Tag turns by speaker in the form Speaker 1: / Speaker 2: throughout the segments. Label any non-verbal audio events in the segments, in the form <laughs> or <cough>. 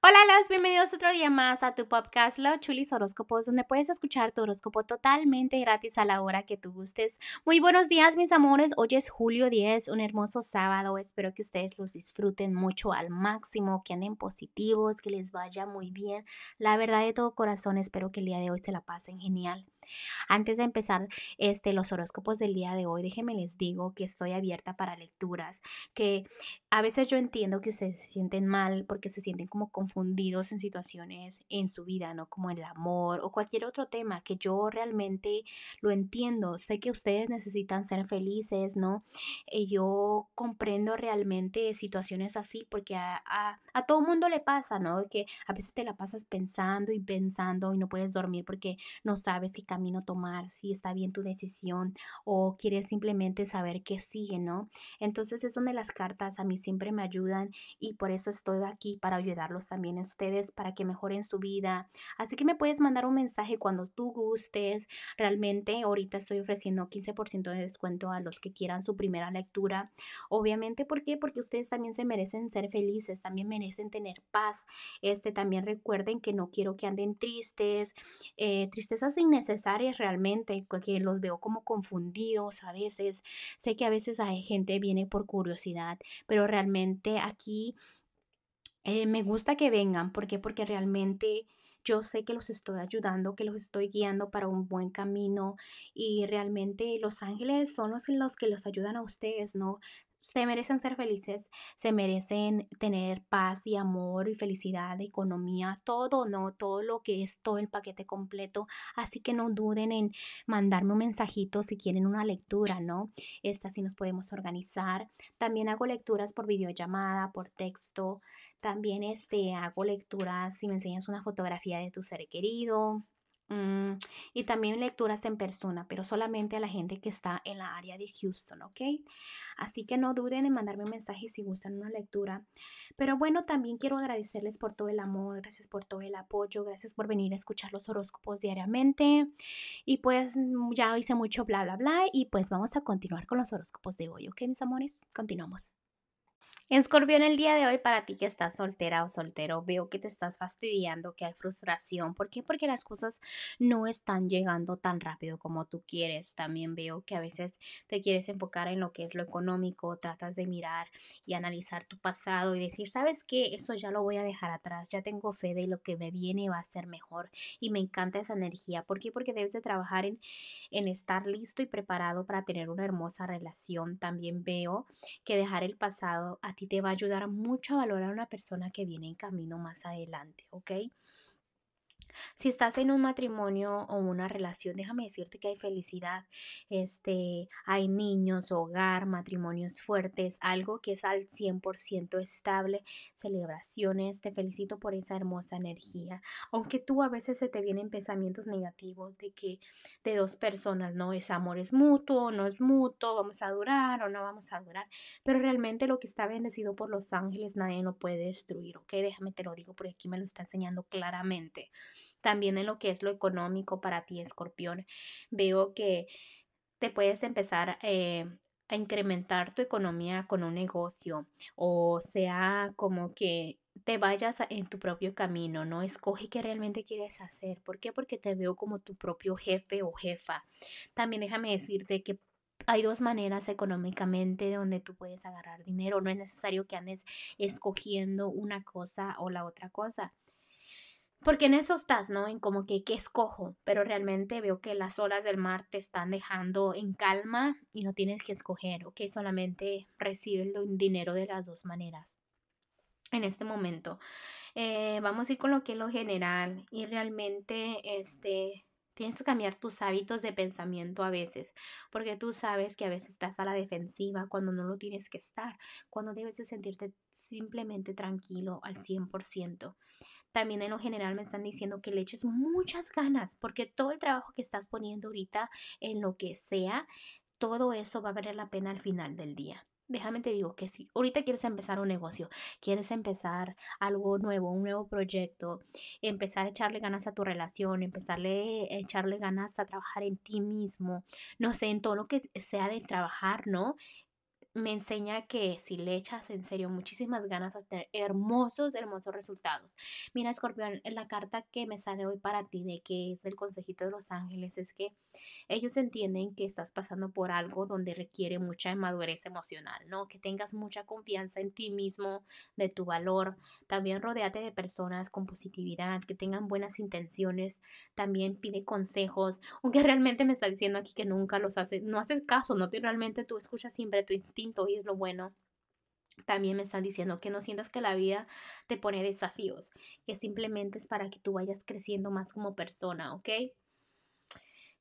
Speaker 1: Hola, los bienvenidos otro día más a tu podcast Los Chulis Horóscopos, donde puedes escuchar tu horóscopo totalmente gratis a la hora que tú gustes. Muy buenos días, mis amores. Hoy es julio 10, un hermoso sábado. Espero que ustedes los disfruten mucho al máximo, que anden positivos, que les vaya muy bien. La verdad de todo corazón, espero que el día de hoy se la pasen genial. Antes de empezar este, los horóscopos del día de hoy, déjenme les digo que estoy abierta para lecturas, que a veces yo entiendo que ustedes se sienten mal porque se sienten como confundidos en situaciones en su vida, ¿no? Como el amor o cualquier otro tema que yo realmente lo entiendo. Sé que ustedes necesitan ser felices, ¿no? Y yo comprendo realmente situaciones así porque a, a, a todo mundo le pasa, ¿no? Que a veces te la pasas pensando y pensando y no puedes dormir porque no sabes qué camino tomar, si está bien tu decisión o quieres simplemente saber qué sigue, ¿no? Entonces es donde las cartas a mí siempre me ayudan y por eso estoy aquí para ayudarlos también a ustedes para que mejoren su vida. Así que me puedes mandar un mensaje cuando tú gustes. Realmente ahorita estoy ofreciendo 15% de descuento a los que quieran su primera lectura. Obviamente, ¿por qué? Porque ustedes también se merecen ser felices, también merecen tener paz. Este también recuerden que no quiero que anden tristes, eh, tristezas innecesarias realmente, que los veo como confundidos a veces. Sé que a veces hay gente viene por curiosidad, pero realmente aquí eh, me gusta que vengan. ¿Por qué? Porque realmente yo sé que los estoy ayudando, que los estoy guiando para un buen camino y realmente los ángeles son los, los que los ayudan a ustedes, ¿no? Se merecen ser felices, se merecen tener paz y amor y felicidad, economía, todo, ¿no? Todo lo que es todo el paquete completo. Así que no duden en mandarme un mensajito si quieren una lectura, ¿no? Esta sí nos podemos organizar. También hago lecturas por videollamada, por texto. También este, hago lecturas si me enseñas una fotografía de tu ser querido. Mm, y también lecturas en persona, pero solamente a la gente que está en la área de Houston, ¿ok? Así que no duden en mandarme un mensaje si gustan una lectura. Pero bueno, también quiero agradecerles por todo el amor, gracias por todo el apoyo, gracias por venir a escuchar los horóscopos diariamente. Y pues mm, ya hice mucho bla, bla, bla. Y pues vamos a continuar con los horóscopos de hoy, ¿ok, mis amores? Continuamos. Escorpio, en el día de hoy, para ti que estás soltera o soltero, veo que te estás fastidiando, que hay frustración. ¿Por qué? Porque las cosas no están llegando tan rápido como tú quieres. También veo que a veces te quieres enfocar en lo que es lo económico, tratas de mirar y analizar tu pasado y decir, ¿sabes qué? Eso ya lo voy a dejar atrás, ya tengo fe de lo que me viene va a ser mejor. Y me encanta esa energía. ¿Por qué? Porque debes de trabajar en, en estar listo y preparado para tener una hermosa relación. También veo que dejar el pasado a ti te va a ayudar mucho a valorar a una persona que viene en camino más adelante, ¿ok? Si estás en un matrimonio o una relación, déjame decirte que hay felicidad, este, hay niños, hogar, matrimonios fuertes, algo que es al 100% estable, celebraciones, te felicito por esa hermosa energía. Aunque tú a veces se te vienen pensamientos negativos de que de dos personas, no es amor es mutuo, no es mutuo, vamos a durar o no vamos a durar, pero realmente lo que está bendecido por los ángeles nadie lo puede destruir, ¿ok? Déjame te lo digo porque aquí me lo está enseñando claramente también en lo que es lo económico para ti, escorpión. Veo que te puedes empezar eh, a incrementar tu economía con un negocio o sea como que te vayas en tu propio camino, ¿no? Escoge qué realmente quieres hacer. ¿Por qué? Porque te veo como tu propio jefe o jefa. También déjame decirte que hay dos maneras económicamente donde tú puedes agarrar dinero. No es necesario que andes escogiendo una cosa o la otra cosa. Porque en eso estás, ¿no? En como que, ¿qué escojo? Pero realmente veo que las olas del mar te están dejando en calma y no tienes que escoger, ¿ok? Solamente recibe el dinero de las dos maneras. En este momento. Eh, vamos a ir con lo que es lo general y realmente, este, Tienes que cambiar tus hábitos de pensamiento a veces, porque tú sabes que a veces estás a la defensiva cuando no lo tienes que estar, cuando debes de sentirte simplemente tranquilo al 100%. También en lo general me están diciendo que le eches muchas ganas, porque todo el trabajo que estás poniendo ahorita en lo que sea, todo eso va a valer la pena al final del día. Déjame te digo que si ahorita quieres empezar un negocio, quieres empezar algo nuevo, un nuevo proyecto, empezar a echarle ganas a tu relación, empezarle a echarle ganas a trabajar en ti mismo, no sé, en todo lo que sea de trabajar, ¿no? Me enseña que si le echas en serio muchísimas ganas a tener hermosos, hermosos resultados. Mira, Escorpión, la carta que me sale hoy para ti de que es el consejito de los ángeles es que ellos entienden que estás pasando por algo donde requiere mucha madurez emocional, ¿no? Que tengas mucha confianza en ti mismo, de tu valor. También rodeate de personas con positividad, que tengan buenas intenciones. También pide consejos, aunque <laughs> realmente me está diciendo aquí que nunca los haces, no haces caso, no te realmente tú escuchas siempre tu instinto y es lo bueno. También me están diciendo que no sientas que la vida te pone desafíos, que simplemente es para que tú vayas creciendo más como persona, ¿ok?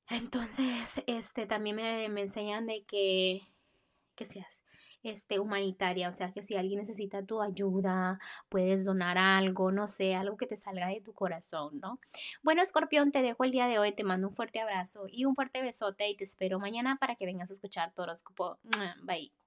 Speaker 1: Entonces, este, también me, me enseñan de que, que seas este, humanitaria, o sea, que si alguien necesita tu ayuda, puedes donar algo, no sé, algo que te salga de tu corazón, ¿no? Bueno, escorpión, te dejo el día de hoy, te mando un fuerte abrazo y un fuerte besote y te espero mañana para que vengas a escuchar horóscopo. Bye.